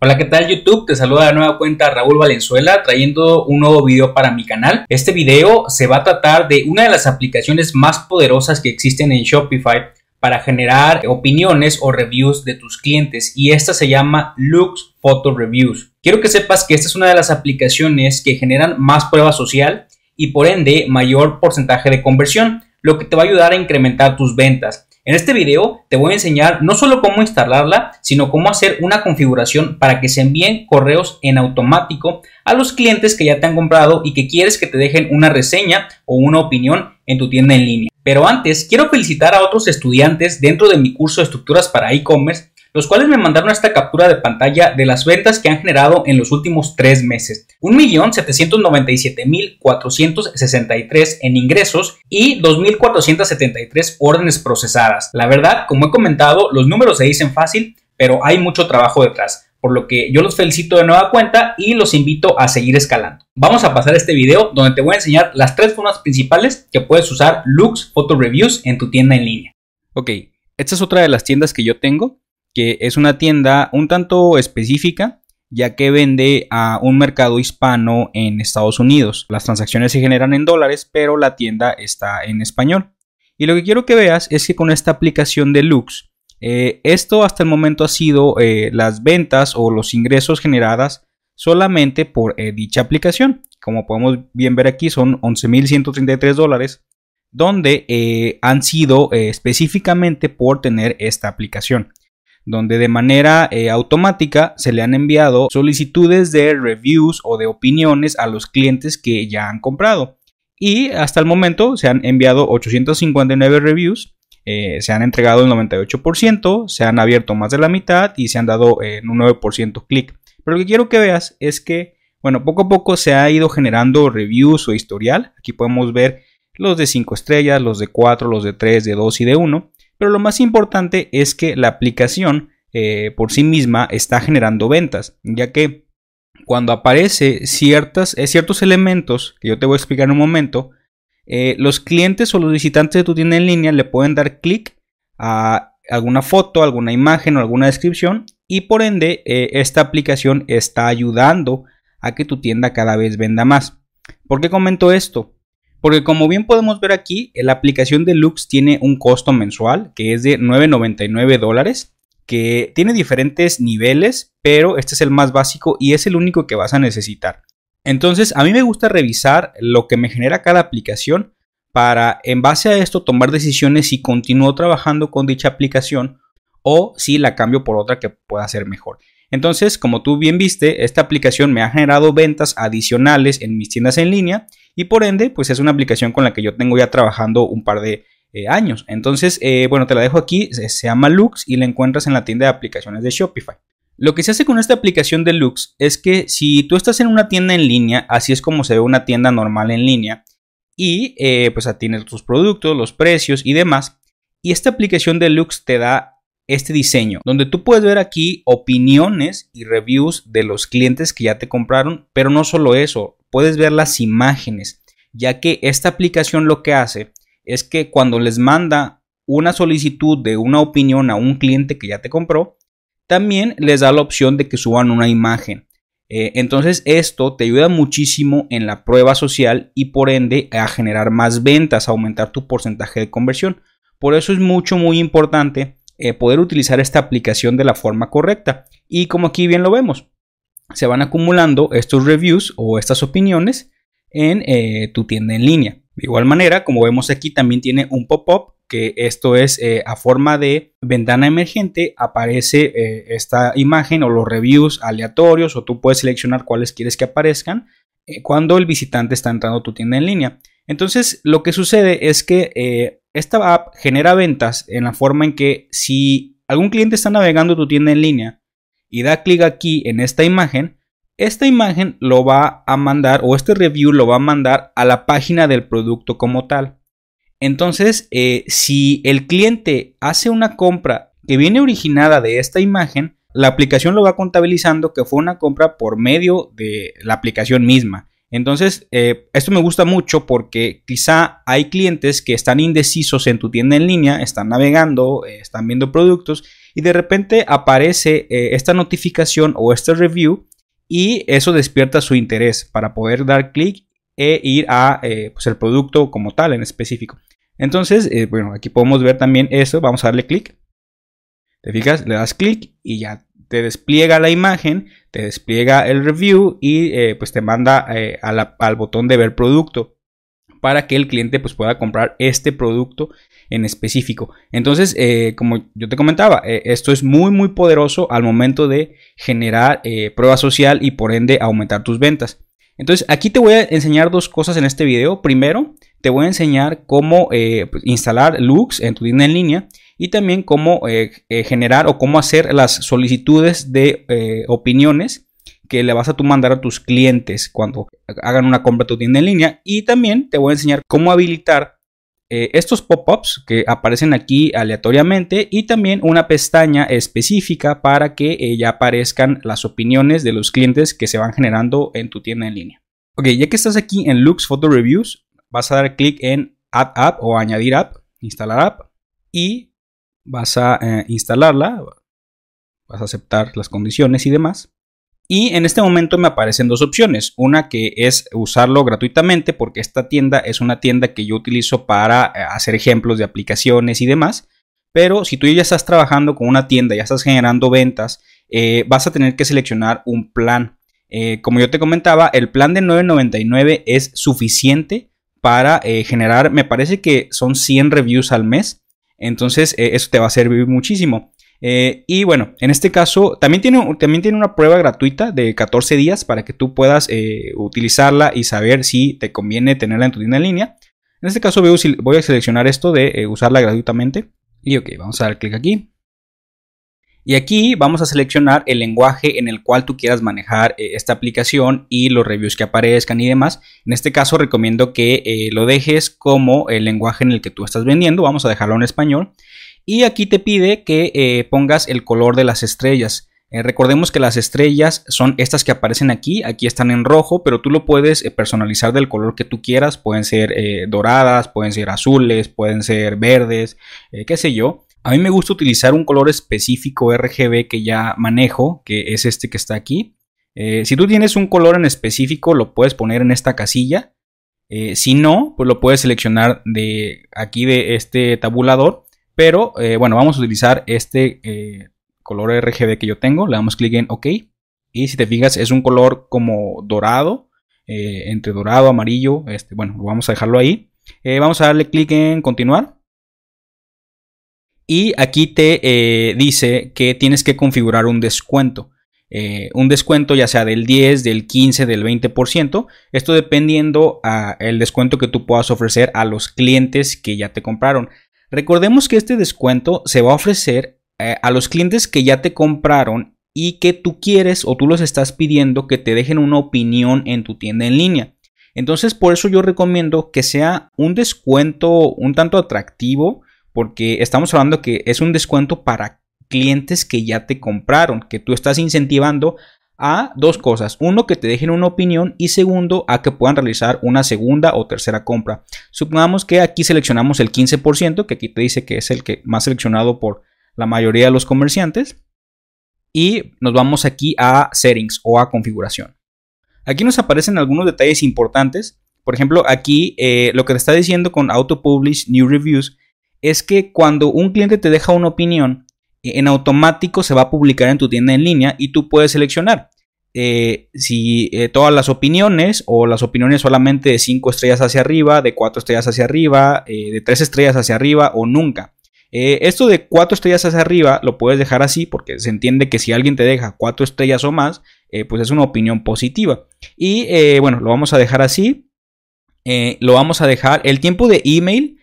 Hola, ¿qué tal YouTube? Te saluda de nueva cuenta Raúl Valenzuela trayendo un nuevo video para mi canal. Este video se va a tratar de una de las aplicaciones más poderosas que existen en Shopify para generar opiniones o reviews de tus clientes y esta se llama Lux Photo Reviews. Quiero que sepas que esta es una de las aplicaciones que generan más prueba social y por ende mayor porcentaje de conversión, lo que te va a ayudar a incrementar tus ventas. En este video te voy a enseñar no solo cómo instalarla, sino cómo hacer una configuración para que se envíen correos en automático a los clientes que ya te han comprado y que quieres que te dejen una reseña o una opinión en tu tienda en línea. Pero antes, quiero felicitar a otros estudiantes dentro de mi curso de estructuras para e-commerce los cuales me mandaron esta captura de pantalla de las ventas que han generado en los últimos tres meses. 1.797.463 en ingresos y 2.473 órdenes procesadas. La verdad, como he comentado, los números se dicen fácil, pero hay mucho trabajo detrás por lo que yo los felicito de nueva cuenta y los invito a seguir escalando. Vamos a pasar a este video donde te voy a enseñar las tres formas principales que puedes usar Lux Photo Reviews en tu tienda en línea. Ok, esta es otra de las tiendas que yo tengo que es una tienda un tanto específica, ya que vende a un mercado hispano en Estados Unidos. Las transacciones se generan en dólares, pero la tienda está en español. Y lo que quiero que veas es que con esta aplicación de Lux, eh, esto hasta el momento ha sido eh, las ventas o los ingresos generadas solamente por eh, dicha aplicación. Como podemos bien ver aquí, son 11.133 dólares, donde han sido específicamente por tener esta aplicación donde de manera eh, automática se le han enviado solicitudes de reviews o de opiniones a los clientes que ya han comprado. Y hasta el momento se han enviado 859 reviews, eh, se han entregado el 98%, se han abierto más de la mitad y se han dado eh, un 9% clic. Pero lo que quiero que veas es que, bueno, poco a poco se ha ido generando reviews o historial. Aquí podemos ver los de 5 estrellas, los de 4, los de 3, de 2 y de 1. Pero lo más importante es que la aplicación eh, por sí misma está generando ventas, ya que cuando aparece ciertas, eh, ciertos elementos que yo te voy a explicar en un momento, eh, los clientes o los visitantes de tu tienda en línea le pueden dar clic a alguna foto, alguna imagen o alguna descripción y por ende esta aplicación está ayudando a que tu tienda cada vez venda más. ¿Por qué comento esto? Porque como bien podemos ver aquí, la aplicación de Lux tiene un costo mensual que es de 9.99 dólares, que tiene diferentes niveles, pero este es el más básico y es el único que vas a necesitar. Entonces, a mí me gusta revisar lo que me genera cada aplicación para, en base a esto, tomar decisiones si continúo trabajando con dicha aplicación o si la cambio por otra que pueda ser mejor. Entonces, como tú bien viste, esta aplicación me ha generado ventas adicionales en mis tiendas en línea y por ende, pues es una aplicación con la que yo tengo ya trabajando un par de eh, años. Entonces, eh, bueno, te la dejo aquí, se, llama Lux y la encuentras en la tienda de aplicaciones de Shopify. Lo que se hace con esta aplicación de Lux es que si tú estás en una tienda en línea, así es como se ve una tienda normal en línea, y eh, pues tienes tus productos, los precios y demás, y esta aplicación de Lux te da este diseño, donde tú puedes ver aquí opiniones y reviews de los clientes que ya te compraron, pero no solo eso, puedes ver las imágenes, ya que esta aplicación lo que hace es que cuando les manda una solicitud de una opinión a un cliente que ya te compró, también les da la opción de que suban una imagen. Eh, entonces esto te ayuda muchísimo en la prueba social y por ende a generar más ventas, a aumentar tu porcentaje de conversión. Por eso es mucho, muy importante eh, poder utilizar esta aplicación de la forma correcta. Y como aquí bien lo vemos, se van acumulando estos reviews o estas opiniones en eh, tu tienda en línea. De igual manera, como vemos aquí, también tiene un pop-up que esto es eh, a forma de ventana emergente, aparece esta imagen o los reviews aleatorios o tú puedes seleccionar cuáles quieres que aparezcan cuando el visitante está entrando a tu tienda en línea. Entonces, lo que sucede es que esta app genera ventas en la forma en que si algún cliente está navegando tu tienda en línea y da clic aquí en esta imagen, esta imagen lo va a mandar o este review lo va a mandar a la página del producto como tal. Entonces, eh, si el cliente hace una compra que viene originada de esta imagen, la aplicación lo va contabilizando que fue una compra por medio de la aplicación misma. Entonces, eh, esto me gusta mucho porque quizá hay clientes que están indecisos en tu tienda en línea, están navegando, eh, están viendo productos y de repente aparece eh, esta notificación o este review y eso despierta su interés para poder dar clic e ir a pues el producto como tal en específico. Entonces, bueno, aquí podemos ver también eso. Vamos a darle clic. Te fijas, le das clic y ya te despliega la imagen, te despliega el review y eh, pues te manda al botón de ver producto para que el cliente pues pueda comprar este producto en específico. Entonces, como yo te comentaba, esto es muy muy poderoso al momento de generar prueba social y por ende aumentar tus ventas. Entonces, aquí te voy a enseñar dos cosas en este video. Primero, te voy a enseñar cómo eh, pues, instalar Lux en tu tienda en línea y también cómo eh, eh, generar o cómo hacer las solicitudes de opiniones que le vas a tú mandar a tus clientes cuando hagan una compra a tu tienda en línea. Y también te voy a enseñar cómo habilitar estos pop-ups que aparecen aquí aleatoriamente y también una pestaña específica para que ya aparezcan las opiniones de los clientes que se van generando en tu tienda en línea. Ok, ya que estás aquí en Lux Photo Reviews, vas a dar clic en Add App o Añadir App, Instalar App y vas a eh, instalarla, vas a aceptar las condiciones y demás. Y en este momento me aparecen dos opciones. Una que es usarlo gratuitamente porque esta tienda es una tienda que yo utilizo para eh, hacer ejemplos de aplicaciones y demás. Pero si tú ya estás trabajando con una tienda, ya estás generando ventas, eh, vas a tener que seleccionar un plan. como yo te comentaba, el plan de 9.99 es suficiente para generar, me parece que son 100 reviews al mes. Entonces eh, eso te va a servir muchísimo. Eh, y bueno, en este caso también tiene, también tiene una prueba gratuita de 14 días para que tú puedas utilizarla y saber si te conviene tenerla en tu tienda en línea. En este caso voy a seleccionar esto de usarla gratuitamente. Y ok, vamos a dar clic aquí. Y aquí vamos a seleccionar el lenguaje en el cual tú quieras manejar eh, esta aplicación y los reviews que aparezcan y demás. En este caso recomiendo que eh, lo dejes como el lenguaje en el que tú estás vendiendo. Vamos a dejarlo en español. Y aquí te pide que eh, pongas el color de las estrellas. recordemos que las estrellas son estas que aparecen aquí, aquí están en rojo, pero tú lo puedes personalizar del color que tú quieras, pueden ser doradas, pueden ser azules, pueden ser verdes, qué sé yo. A mí me gusta utilizar un color específico RGB que ya manejo, que es este que está aquí. Eh, si tú tienes un color en específico, lo puedes poner en esta casilla. Eh, si no, pues lo puedes seleccionar de aquí de este tabulador. Pero eh, bueno, vamos a utilizar este color RGB que yo tengo. Le damos clic en OK. Y si te fijas, es un color como dorado. entre dorado, amarillo. Este, bueno, vamos a dejarlo ahí. vamos a darle clic en continuar. Y aquí te eh, dice que tienes que configurar un descuento. Eh, un descuento ya sea del 10, del 15, del 20%. Esto dependiendo a el descuento que tú puedas ofrecer a los clientes que ya te compraron. Recordemos que este descuento se va a ofrecer eh, a los clientes que ya te compraron y que tú quieres o tú los estás pidiendo que te dejen una opinión en tu tienda en línea. Entonces por eso yo recomiendo que sea un descuento un tanto atractivo porque estamos hablando que es un descuento para clientes que ya te compraron, que tú estás incentivando a dos cosas. Uno, que te dejen una opinión y segundo, a que puedan realizar una segunda o tercera compra. Supongamos que aquí seleccionamos el 15%, que aquí te dice que es el que más seleccionado por la mayoría de los comerciantes. Y nos vamos aquí a settings o a configuración. Aquí nos aparecen algunos detalles importantes. Por ejemplo, aquí eh, lo que te está diciendo con Auto Publish New Reviews es que cuando un cliente te deja una opinión, eh, en automático se va a publicar en tu tienda en línea y tú puedes seleccionar eh, si eh, todas las opiniones o las opiniones solamente de 5 estrellas hacia arriba, de 4 estrellas hacia arriba, de 3 estrellas hacia arriba o nunca. esto de 4 estrellas hacia arriba lo puedes dejar así porque se entiende que si alguien te deja 4 estrellas o más, pues es una opinión positiva. Y bueno, lo vamos a dejar así. lo vamos a dejar el tiempo de email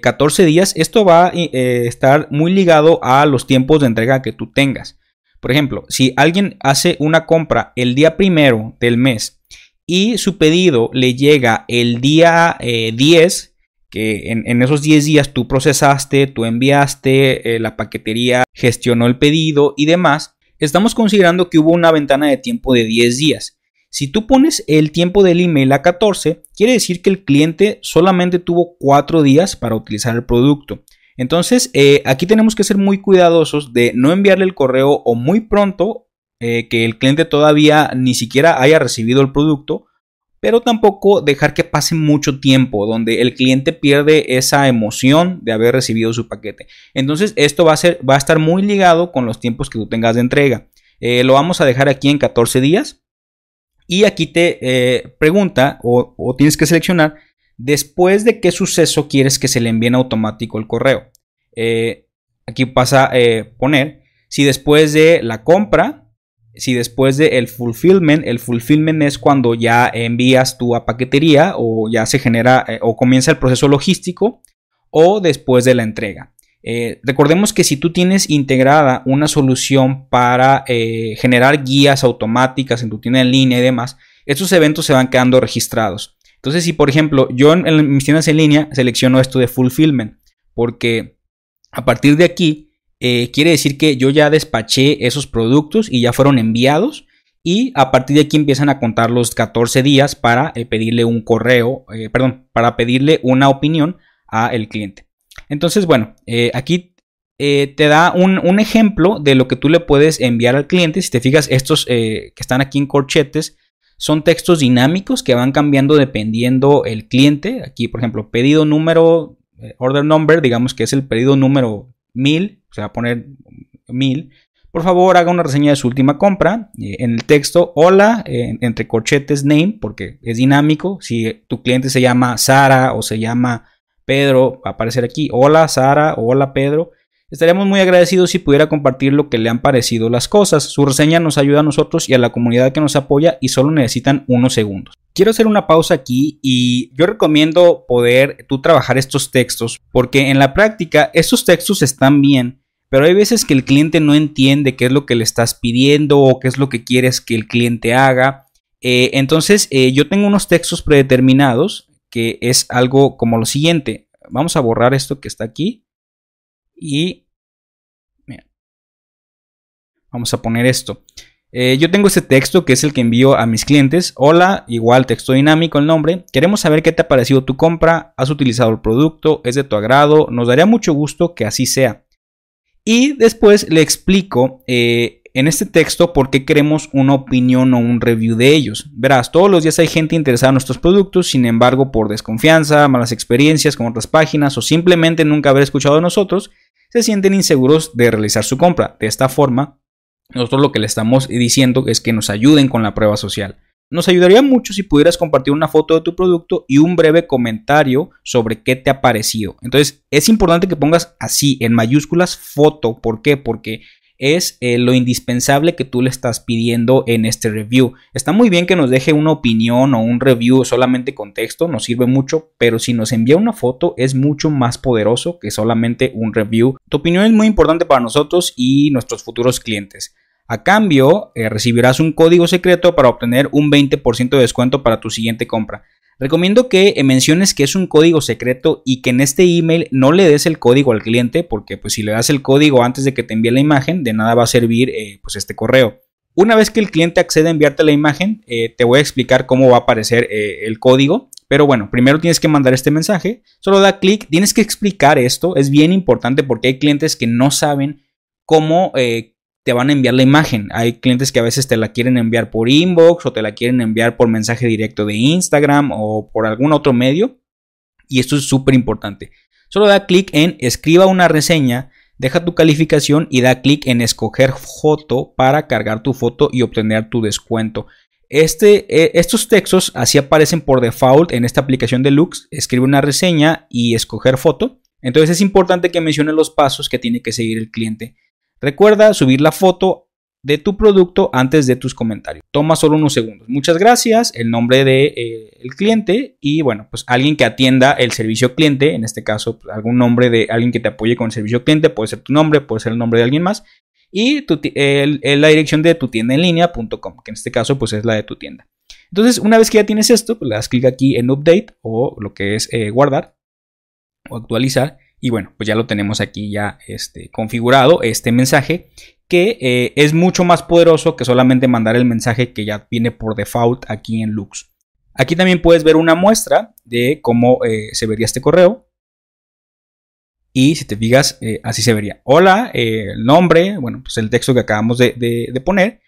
14 eh, días, esto va a eh, estar muy ligado a los tiempos de entrega que tú tengas. Por ejemplo, si alguien hace una compra el día primero del mes y su pedido le llega el día 10, eh, que en, esos 10 días tú procesaste, tú enviaste, la paquetería gestionó el pedido y demás, estamos considerando que hubo una ventana de tiempo de 10 días. Si tú pones el tiempo del email a 14, quiere decir que el cliente solamente tuvo 4 días para utilizar el producto. Entonces, eh, aquí tenemos que ser muy cuidadosos de no enviarle el correo o muy pronto eh, que el cliente todavía ni siquiera haya recibido el producto, pero tampoco dejar que pase mucho tiempo donde el cliente pierde esa emoción de haber recibido su paquete. Entonces, esto va a, ser, va a estar muy ligado con los tiempos que tú tengas de entrega. Eh, lo vamos a dejar aquí en 14 días. Y aquí te pregunta o, tienes que seleccionar después de qué suceso quieres que se le envíe en automático el correo. Eh, aquí pasa a eh, poner si después de la compra, si después del el fulfillment, el fulfillment es cuando ya envías tu a paquetería o ya se genera eh, o comienza el proceso logístico o después de la entrega. Recordemos que si tú tienes integrada una solución para generar guías automáticas en tu tienda en línea y demás, estos eventos se van quedando registrados. Entonces, si por ejemplo yo en, mis tiendas en línea selecciono esto de fulfillment, porque a partir de aquí eh, quiere decir que yo ya despaché esos productos y ya fueron enviados. Y a partir de aquí empiezan a contar los 14 días para eh, pedirle un correo, eh, perdón, para pedirle una opinión al cliente. Entonces, bueno, aquí te da un, ejemplo de lo que tú le puedes enviar al cliente. Si te fijas, estos que están aquí en corchetes son textos dinámicos que van cambiando dependiendo el cliente. Aquí, por ejemplo, pedido número, eh, order number, digamos que es el pedido número 1000, se va a poner 1000. Por favor, haga una reseña de su última compra. Eh, en el texto, hola, entre corchetes name, porque es dinámico. Si tu cliente se llama Sara o se llama Pedro, va a aparecer aquí, hola Sara, hola Pedro. Estaríamos muy agradecidos si pudiera compartir lo que le han parecido las cosas. Su reseña nos ayuda a nosotros y a la comunidad que nos apoya y solo necesitan unos segundos. Quiero hacer una pausa aquí y yo recomiendo poder tú trabajar estos textos porque en la práctica estos textos están bien, pero hay veces que el cliente no entiende qué es lo que le estás pidiendo o qué es lo que quieres que el cliente haga. Eh, entonces eh, yo tengo unos textos predeterminados que es algo como lo siguiente. Vamos a borrar esto que está aquí y vamos a poner esto. Eh, yo tengo este texto que es el que envío a mis clientes. Hola, igual texto dinámico el nombre. Queremos saber qué te ha parecido tu compra. ¿Has utilizado el producto? ¿Es de tu agrado? Nos daría mucho gusto que así sea. Y después le explico eh, en este texto por qué queremos una opinión o un review de ellos. Verás, todos los días hay gente interesada en nuestros productos, sin embargo, por desconfianza, malas experiencias con otras páginas o simplemente nunca haber escuchado de nosotros, se sienten inseguros de realizar su compra. De esta forma, nosotros lo que le estamos diciendo es que nos ayuden con la prueba social. Nos ayudaría mucho si pudieras compartir una foto de tu producto y un breve comentario sobre qué te ha parecido. Entonces, es importante que pongas así, en mayúsculas, foto. ¿Por qué? Porque es eh, lo indispensable que tú le estás pidiendo en este review. Está muy bien que nos deje una opinión o un review solamente con texto, nos sirve mucho, pero si nos envía una foto es mucho más poderoso que solamente un review. Tu opinión es muy importante para nosotros y nuestros futuros clientes. A cambio, eh, recibirás un código secreto para obtener un 20% de descuento para tu siguiente compra. Recomiendo que menciones que es un código secreto y que en este email no le des el código al cliente porque pues si le das el código antes de que te envíe la imagen de nada va a servir eh, pues este correo. Una vez que el cliente accede a enviarte la imagen eh, te voy a explicar cómo va a aparecer eh, el código. Pero bueno, primero tienes que mandar este mensaje. Solo da clic. Tienes que explicar esto. Es bien importante porque hay clientes que no saben cómo te van a enviar la imagen. Hay clientes que a veces te la quieren enviar por inbox o te la quieren enviar por mensaje directo de Instagram o por algún otro medio. Y esto es súper importante. Solo da clic en escriba una reseña, deja tu calificación y da clic en escoger foto para cargar tu foto y obtener tu descuento. Este, eh, estos textos así aparecen por default en esta aplicación de Lux. Escribe una reseña y escoger foto. Entonces es importante que mencione los pasos que tiene que seguir el cliente. Recuerda subir la foto de tu producto antes de tus comentarios. Toma solo unos segundos. Muchas gracias, el nombre del de, eh, cliente y bueno, pues alguien que atienda el servicio cliente, en este caso pues, algún nombre de alguien que te apoye con el servicio cliente, puede ser tu nombre, puede ser el nombre de alguien más y la dirección de tu tienda en línea.com, que en este caso pues es la de tu tienda. Entonces, una vez que ya tienes esto, pues le das clic aquí en update o lo que es eh, guardar o actualizar y bueno, pues ya lo tenemos aquí ya este, configurado, este mensaje, que eh, es mucho más poderoso que solamente mandar el mensaje que ya viene por default aquí en Lux. Aquí también puedes ver una muestra de cómo eh, se vería este correo. Y si te fijas, eh, así se vería. Hola, el nombre, bueno, pues el texto que acabamos de, poner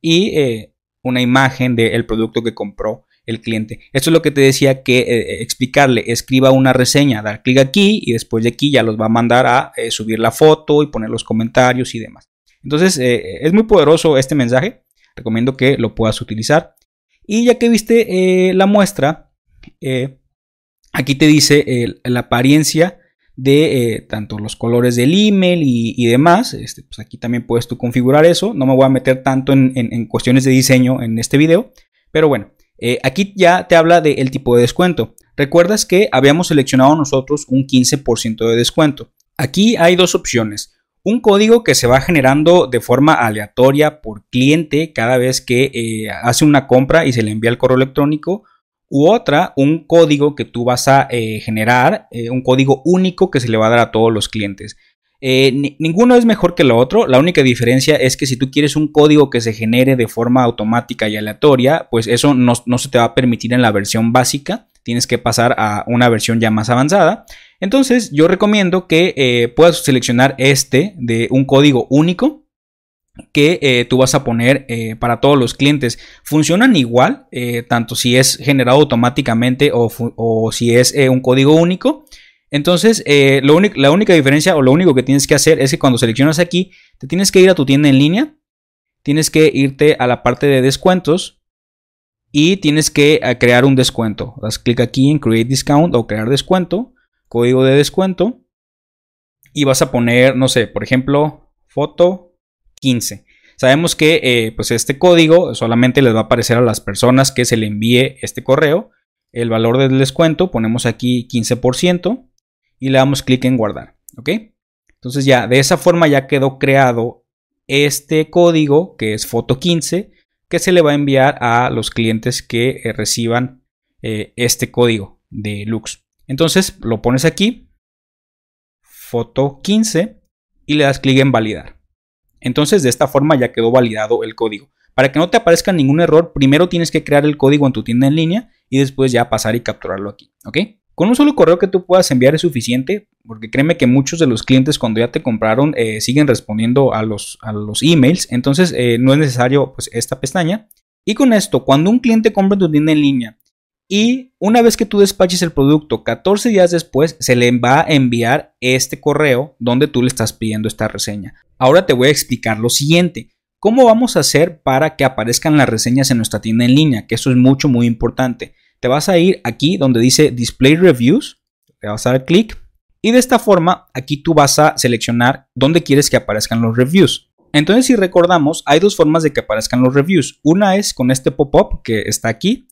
y una imagen del producto que compró el cliente. Esto es lo que te decía que explicarle, escriba una reseña, dar clic aquí y después de aquí ya los va a mandar a subir la foto y poner los comentarios y demás. Entonces es muy poderoso este mensaje, recomiendo que lo puedas utilizar. Y ya que viste la muestra, aquí te dice la apariencia de eh, tanto los colores del email y, demás. Este, pues aquí también puedes tú configurar eso. No me voy a meter tanto en, cuestiones de diseño en este video. Pero bueno, eh, aquí ya te habla del tipo de descuento. Recuerdas que habíamos seleccionado nosotros un 15% de descuento. Aquí hay dos opciones. Un código que se va generando de forma aleatoria por cliente cada vez que eh, hace una compra y se le envía el correo electrónico u otra, un código que tú vas a eh, generar, un código único que se le va a dar a todos los clientes. Eh, ninguno es mejor que lo otro, la única diferencia es que si tú quieres un código que se genere de forma automática y aleatoria, pues eso no, se te va a permitir en la versión básica, tienes que pasar a una versión ya más avanzada. Entonces yo recomiendo que puedas seleccionar este de un código único que eh, tú vas a poner eh, para todos los clientes. Funcionan igual, eh, tanto si es generado automáticamente o, si es un código único. Entonces, la única diferencia o lo único que tienes que hacer es que cuando seleccionas aquí, te tienes que ir a tu tienda en línea, tienes que irte a la parte de descuentos y tienes que crear un descuento. Das clic aquí en Create Discount o crear descuento, código de descuento y vas a poner, no sé, por ejemplo, foto 15. Sabemos que eh, pues este código solamente les va a aparecer a las personas que se le envíe este correo. El valor del descuento ponemos aquí 15% y le damos clic en guardar. ¿Ok? Entonces ya de esa forma ya quedó creado este código que es foto 15 que se le va a enviar a los clientes que eh, reciban eh, este código de Lux. Entonces lo pones aquí, foto 15 y le das clic en validar. Entonces de esta forma ya quedó validado el código. Para que no te aparezca ningún error, primero tienes que crear el código en tu tienda en línea y después ya pasar y capturarlo aquí, ¿ok? Con un solo correo que tú puedas enviar es suficiente, porque créeme que muchos de los clientes cuando ya te compraron eh, siguen respondiendo a los, a los emails, entonces eh, no es necesario pues, esta pestaña. Y con esto, cuando un cliente compra tu tienda en línea y una vez que tú despaches el producto, 14 días después se le va a enviar este correo donde tú le estás pidiendo esta reseña. Ahora te voy a explicar lo siguiente. ¿Cómo vamos a hacer para que aparezcan las reseñas en nuestra tienda en línea? Que eso es mucho, muy importante. Te vas a ir aquí donde dice Display Reviews, le vas a dar clic y de esta forma aquí tú vas a seleccionar dónde quieres que aparezcan los reviews. Entonces si recordamos, hay dos formas de que aparezcan los reviews. Una es con este pop-up que está aquí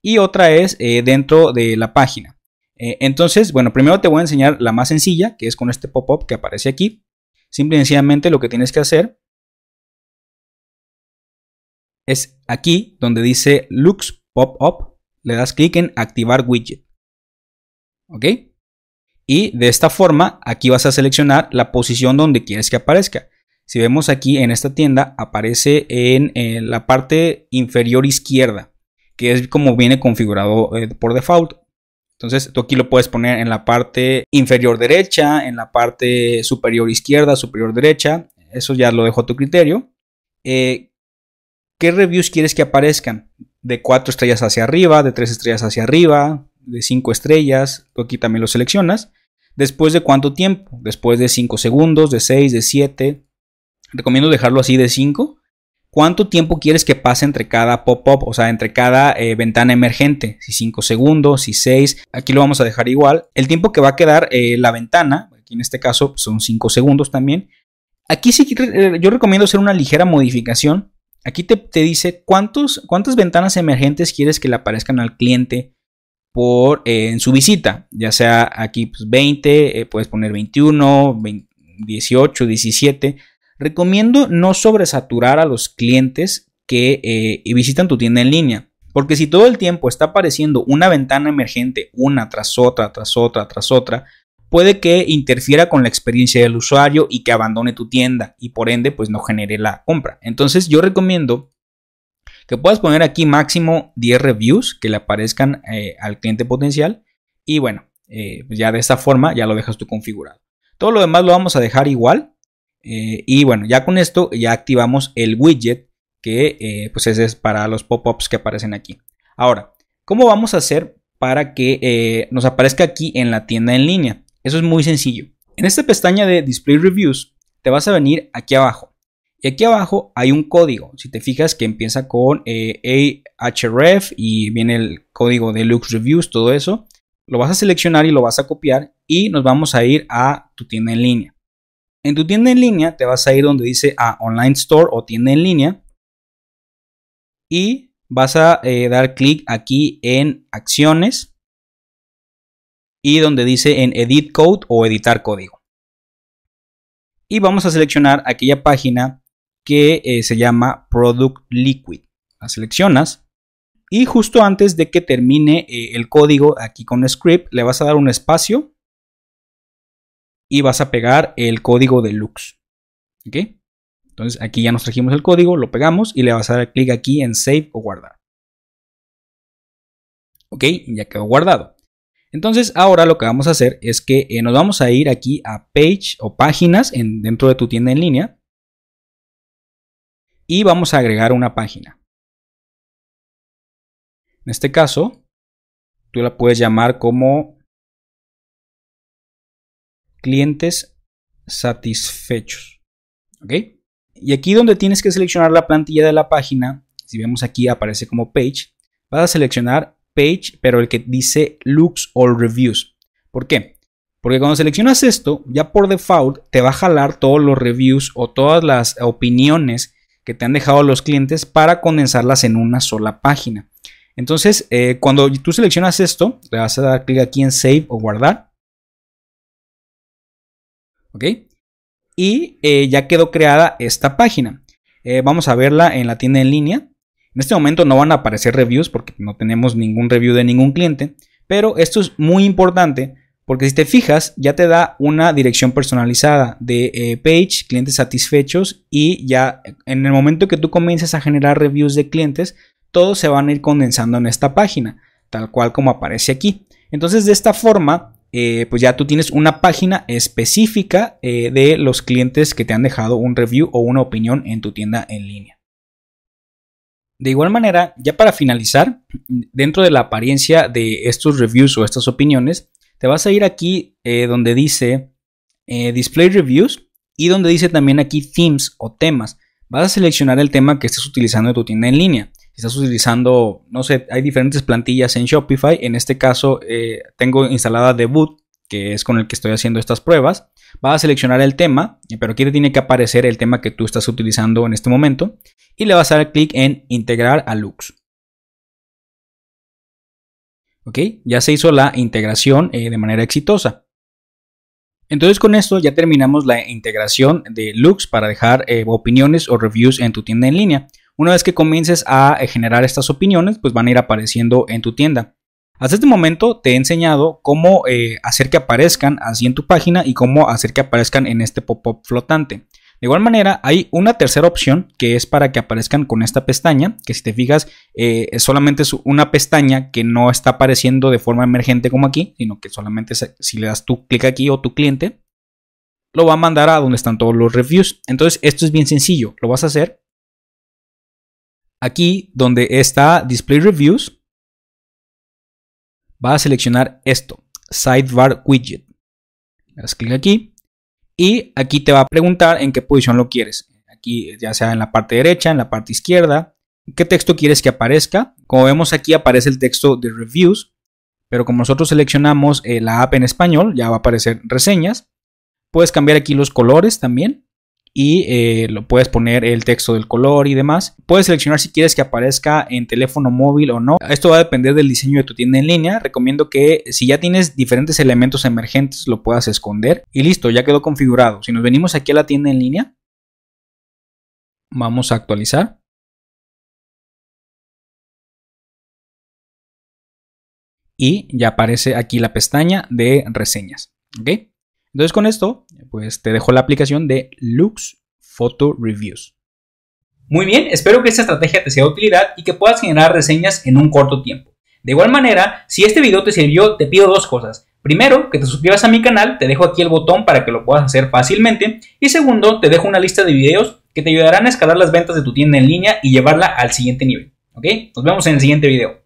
y otra es eh, dentro de la página. Eh, entonces, bueno, primero te voy a enseñar la más sencilla, que es con este pop-up que aparece aquí. Simple y sencillamente lo que tienes que hacer es aquí donde dice Lux Pop-up, le das clic en activar widget. ¿Ok? Y de esta forma, aquí vas a seleccionar la posición donde quieres que aparezca. Si vemos aquí en esta tienda, aparece en, la parte inferior izquierda, que es como viene configurado eh, por default. Entonces tú aquí lo puedes poner en la parte inferior derecha, en la parte superior izquierda, superior derecha. Eso ya lo dejo a tu criterio. Eh, ¿Qué reviews quieres que aparezcan? De 4 estrellas hacia arriba, de 3 estrellas hacia arriba, de 5 estrellas. Tú aquí también lo seleccionas. ¿Después de cuánto tiempo? Después de 5 segundos, de 6, de 7. Recomiendo dejarlo así de 5 cuánto tiempo quieres que pase entre cada pop-up, o sea, entre cada eh, ventana emergente, si 5 segundos, si 6, aquí lo vamos a dejar igual. El tiempo que va a quedar eh, la ventana, aquí en este caso son 5 segundos también. Aquí sí yo recomiendo hacer una ligera modificación. Aquí te, dice cuántos, cuántas ventanas emergentes quieres que le aparezcan al cliente por, en su visita. Ya sea aquí 20, pues, puedes poner 21, 18, 17 Recomiendo no sobresaturar a los clientes que eh, visitan tu tienda en línea. Porque si todo el tiempo está apareciendo una ventana emergente una tras otra, tras otra, tras otra, puede que interfiera con la experiencia del usuario y que abandone tu tienda y por ende pues no genere la compra. Entonces yo recomiendo que puedas poner aquí máximo 10 reviews que le aparezcan eh, al cliente potencial y bueno, eh, ya de esta forma ya lo dejas tú configurado. Todo lo demás lo vamos a dejar igual. Eh, y bueno, ya con esto ya activamos el widget que pues ese es para los pop-ups que aparecen aquí. Ahora, ¿cómo vamos a hacer para que nos aparezca aquí en la tienda en línea? Eso es muy sencillo. En esta pestaña de Display Reviews te vas a venir aquí abajo. Y aquí abajo hay un código. Si te fijas que empieza con AHREF y viene el código de Lux Reviews, todo eso. Lo vas a seleccionar y lo vas a copiar y nos vamos a ir a tu tienda en línea. En tu tienda en línea te vas a ir donde dice a Online Store o tienda en línea y vas a eh, dar clic aquí en acciones y donde dice en Edit Code o editar código. Y vamos a seleccionar aquella página que eh, se llama Product Liquid. La seleccionas y justo antes de que termine eh, el código aquí con script le vas a dar un espacio y vas a pegar el código de Lux. ¿Ok? Entonces aquí ya nos trajimos el código, lo pegamos y le vas a dar clic aquí en Save o guardar. ¿Ok? Ya quedó guardado. Entonces ahora lo que vamos a hacer es que eh, nos vamos a ir aquí a Page o Páginas en, dentro de tu tienda en línea. Y vamos a agregar una página. En este caso, tú la puedes llamar como clientes satisfechos. ¿Ok? Y aquí donde tienes que seleccionar la plantilla de la página, si vemos aquí aparece como page, vas a seleccionar page, pero el que dice looks all reviews. ¿Por qué? Porque cuando seleccionas esto, ya por default te va a jalar todos los reviews o todas las opiniones que te han dejado los clientes para condensarlas en una sola página. Entonces, eh, cuando tú seleccionas esto, le vas a dar clic aquí en Save o Guardar. ¿ok? Y eh, ya quedó creada esta página. Eh, vamos a verla en la tienda en línea. En este momento no van a aparecer reviews porque no tenemos ningún review de ningún cliente, pero esto es muy importante porque si te fijas ya te da una dirección personalizada de eh, page, clientes satisfechos y ya en el momento que tú comiences a generar reviews de clientes, todos se van a ir condensando en esta página, tal cual como aparece aquí. Entonces de esta forma eh, pues ya tú tienes una página específica eh, de los clientes que te han dejado un review o una opinión en tu tienda en línea. De igual manera, ya para finalizar, dentro de la apariencia de estos reviews o estas opiniones, te vas a ir aquí eh, donde dice Display Reviews y donde dice también aquí Themes o temas. Vas a seleccionar el tema que estés utilizando en tu tienda en línea estás utilizando, no sé, hay diferentes plantillas en Shopify. En este caso, eh, tengo instalada Debut, que es con el que estoy haciendo estas pruebas. Vas a seleccionar el tema, pero aquí te tiene que aparecer el tema que tú estás utilizando en este momento. Y le vas a dar clic en Integrar a Lux. ¿Ok? Ya se hizo la integración eh, de manera exitosa. Entonces con esto ya terminamos la integración de Lux para dejar eh, opiniones o reviews en tu tienda en línea. Una vez que comiences a eh, generar estas opiniones, pues van a ir apareciendo en tu tienda. Hasta este momento te he enseñado cómo eh, hacer que aparezcan así en tu página y cómo hacer que aparezcan en este pop-up flotante. De igual manera, hay una tercera opción que es para que aparezcan con esta pestaña, que si te fijas, eh, solamente es una pestaña que no está apareciendo de forma emergente como aquí, sino que solamente si le das tu clic aquí o tu cliente, lo va a mandar a donde están todos los reviews. Entonces, esto es bien sencillo. Lo vas a hacer Aquí donde está Display Reviews, va a seleccionar esto, Sidebar Widget. Das clic aquí y aquí te va a preguntar en qué posición lo quieres. Aquí ya sea en la parte derecha, en la parte izquierda. ¿Qué texto quieres que aparezca? Como vemos aquí aparece el texto de reviews, pero como nosotros seleccionamos eh, la app en español, ya va a aparecer reseñas. Puedes cambiar aquí los colores también y eh, lo puedes poner el texto del color y demás. Puedes seleccionar si quieres que aparezca en teléfono móvil o no. Esto va a depender del diseño de tu tienda en línea. Recomiendo que si ya tienes diferentes elementos emergentes lo puedas esconder y listo, ya quedó configurado. Si nos venimos aquí a la tienda en línea, vamos a actualizar. Y ya aparece aquí la pestaña de reseñas. ¿ok? Entonces con esto, pues te dejo la aplicación de Lux Photo Reviews. Muy bien, espero que esta estrategia te sea de utilidad y que puedas generar reseñas en un corto tiempo. De igual manera, si este video te sirvió, te pido dos cosas. Primero, que te suscribas a mi canal, te dejo aquí el botón para que lo puedas hacer fácilmente. Y segundo, te dejo una lista de videos que te ayudarán a escalar las ventas de tu tienda en línea y llevarla al siguiente nivel. ¿Ok? Nos vemos en el siguiente video.